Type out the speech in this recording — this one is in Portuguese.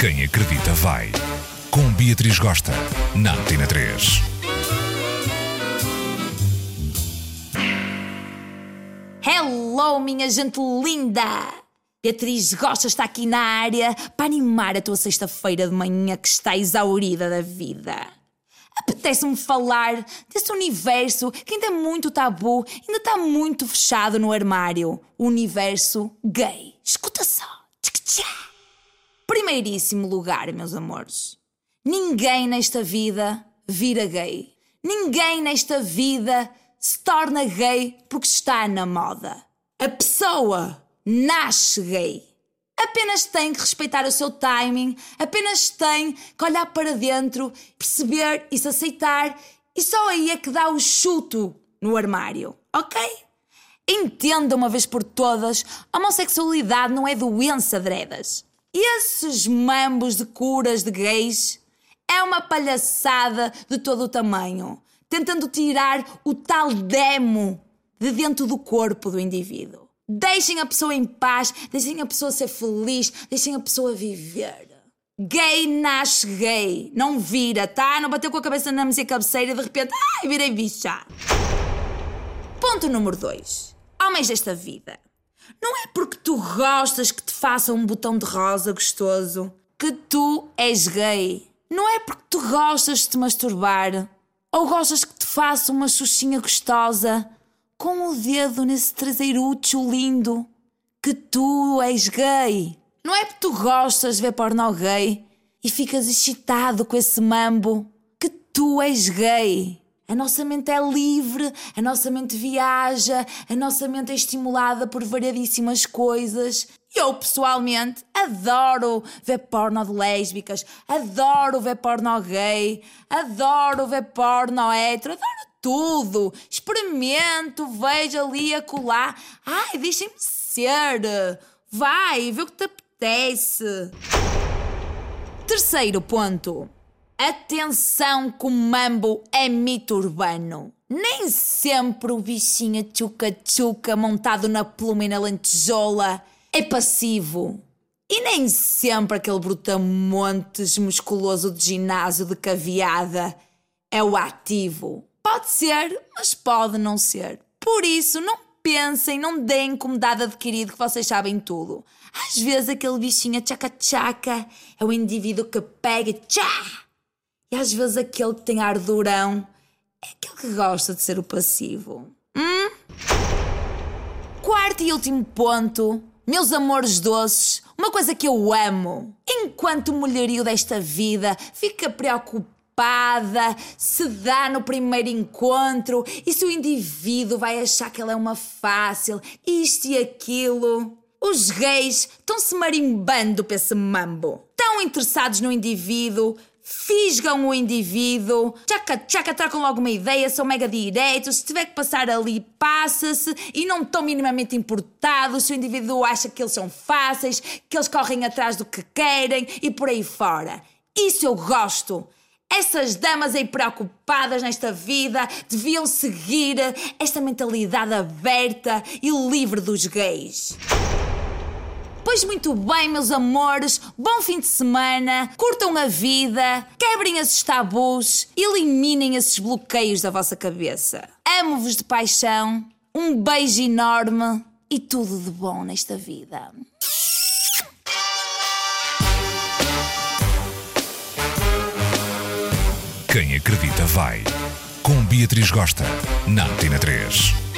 Quem acredita vai. Com Beatriz Gosta, na Antena 3. Hello, minha gente linda! Beatriz Gosta está aqui na área para animar a tua sexta-feira de manhã que está exaurida da vida. Apetece-me falar desse universo que ainda é muito tabu, ainda está muito fechado no armário. O universo gay. Escuta. Primeiríssimo lugar, meus amores. Ninguém nesta vida vira gay. Ninguém nesta vida se torna gay porque está na moda. A pessoa nasce gay. Apenas tem que respeitar o seu timing, apenas tem que olhar para dentro, perceber e se aceitar, e só aí é que dá o chuto no armário, ok? Entenda uma vez por todas: a homossexualidade não é doença dredas. Esses mambos de curas de gays é uma palhaçada de todo o tamanho, tentando tirar o tal demo de dentro do corpo do indivíduo. Deixem a pessoa em paz, deixem a pessoa ser feliz, deixem a pessoa viver. Gay nasce gay, não vira, tá? Não bateu com a cabeça na minha cabeceira e de repente, ai, virei bicha. Ponto número 2. Homens desta vida. Não é porque tu gostas que te façam um botão de rosa gostoso que tu és gay. Não é porque tu gostas de te masturbar ou gostas que te façam uma xuxinha gostosa com o dedo nesse traseirucho lindo que tu és gay. Não é porque tu gostas de ver porno gay e ficas excitado com esse mambo que tu és gay. A nossa mente é livre, a nossa mente viaja, a nossa mente é estimulada por variadíssimas coisas. Eu, pessoalmente, adoro ver porno de lésbicas, adoro ver porno gay, adoro ver porno hétero, adoro tudo. Experimento, vejo ali, acolá. Ai, deixem-me ser. Vai, vê o que te apetece. Terceiro ponto. Atenção que o mambo é mito urbano. Nem sempre o bichinho tchuca-tchuca montado na pluma e na lentejola é passivo. E nem sempre aquele brutamontes musculoso de ginásio de caveada é o ativo. Pode ser, mas pode não ser. Por isso, não pensem, não deem como dado adquirido que vocês sabem tudo. Às vezes aquele bichinho tchaca-tchaca é o indivíduo que pega tchá! E às vezes aquele que tem ar durão é aquele que gosta de ser o passivo. Hum? Quarto e último ponto, meus amores doces, uma coisa que eu amo. Enquanto o mulherio desta vida fica preocupada se dá no primeiro encontro e se o indivíduo vai achar que ela é uma fácil, isto e aquilo. Os gays estão-se marimbando para esse mambo. Tão interessados no indivíduo fisgam o indivíduo, tchaca, tchaca, trocam logo uma ideia, são mega diretos, se tiver que passar ali, passa-se e não estão minimamente importados, se o indivíduo acha que eles são fáceis, que eles correm atrás do que querem e por aí fora. Isso eu gosto. Essas damas aí preocupadas nesta vida deviam seguir esta mentalidade aberta e livre dos gays. Pois muito bem, meus amores, bom fim de semana, curtam a vida, quebrem esses tabus, eliminem esses bloqueios da vossa cabeça. Amo-vos de paixão, um beijo enorme e tudo de bom nesta vida. Quem acredita vai. Com Beatriz Gosta, na Antena 3.